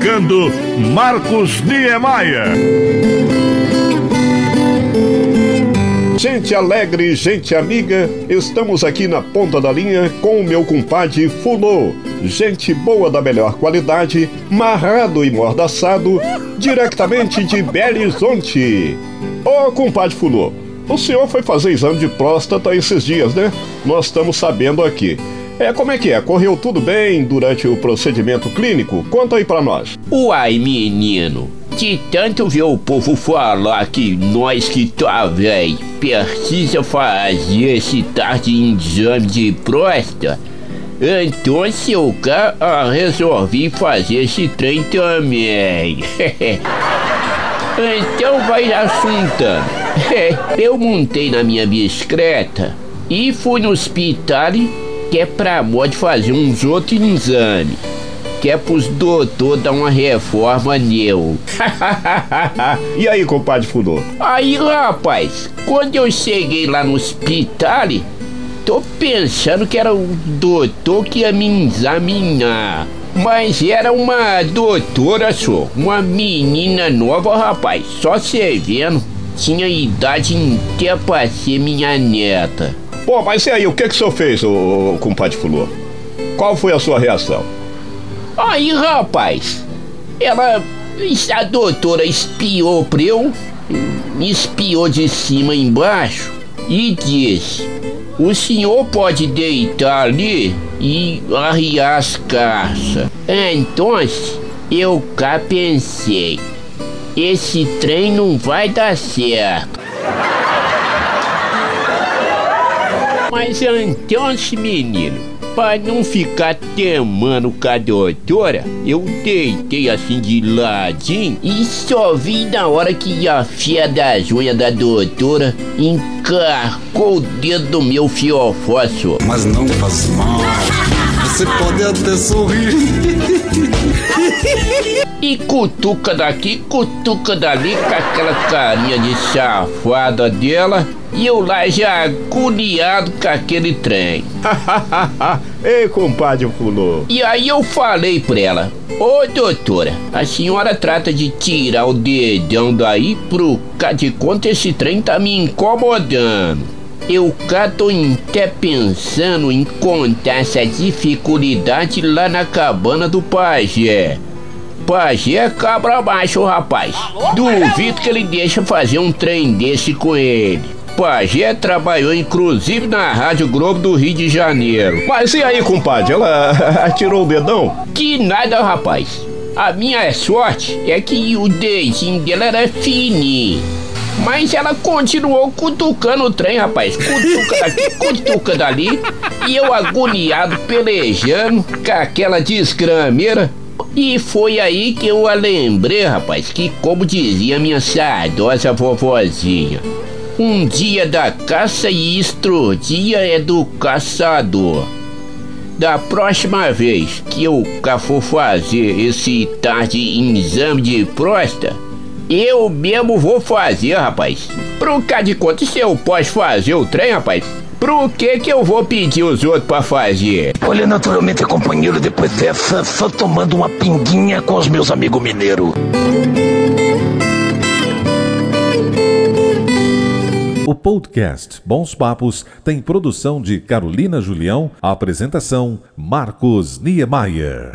apresentando Marcos Niemeyer. Gente alegre, gente amiga, estamos aqui na ponta da linha com o meu compadre Fulô. Gente boa da melhor qualidade, marrado e mordaçado, diretamente de Belo Horizonte. Ô compadre Fulô, o senhor foi fazer exame de próstata esses dias, né? Nós estamos sabendo aqui. É, como é que é? Correu tudo bem durante o procedimento clínico? Conta aí pra nós. Uai, menino, de tanto ver o povo falar que nós que tá velho precisa fazer esse tarde exame de próstata, então eu cá resolvi fazer esse trem também. então vai assuntando. eu montei na minha bicicleta e fui no hospital que é pra mod fazer uns outros exames. Que é pros doutor dar uma reforma nele. e aí, compadre Fudô? Aí, rapaz, quando eu cheguei lá no hospital, tô pensando que era o doutor que ia me examinar. Mas era uma doutora só, uma menina nova, rapaz. Só você vendo, tinha idade inteira pra ser minha neta. Pô, mas e aí, o que que o senhor fez, o, o compadre Fulô? Qual foi a sua reação? Aí, rapaz, ela, a doutora espiou pra eu, espiou de cima embaixo e disse: O senhor pode deitar ali e arriar as caças. Então, eu cá pensei: esse trem não vai dar certo. Mas então, menino, para não ficar temando com a doutora, eu deitei assim de ladinho e só vi na hora que a fia das unhas da doutora encarcou o dedo do meu fiofósforo. Mas não faz mal, você pode até sorrir. E cutuca daqui, cutuca dali com aquela carinha de safada dela. E eu lá já agoniado com aquele trem. Ei, compadre Fulô. E aí eu falei pra ela: Ô doutora, a senhora trata de tirar o dedão daí pro cá de conta esse trem tá me incomodando. Eu cá tô até pensando em contar essa dificuldade lá na cabana do pajé. Pajé é cabra baixo, rapaz. Duvido que ele deixa fazer um trem desse com ele. Pajé trabalhou inclusive na Rádio Globo do Rio de Janeiro. Mas e aí, compadre? Ela atirou o dedão? Que nada, rapaz. A minha sorte é que o dedinho dela era fininho. Mas ela continuou cutucando o trem, rapaz. Cutuca daqui, cutuca dali. E eu agoniado, pelejando com aquela desgrameira. E foi aí que eu a lembrei, rapaz, que como dizia minha saudosa vovozinha, um dia da caça e outro dia é do caçador. Da próxima vez que eu for fazer esse tarde exame de próstata, eu mesmo vou fazer, rapaz. Pro cá de conta, se eu posso fazer o trem, rapaz, Pro que que eu vou pedir os outros pra fazer? Olha, naturalmente, companheiro, depois dessa, só tomando uma pinguinha com os meus amigos mineiros. O podcast Bons Papos tem produção de Carolina Julião, apresentação Marcos Niemeyer.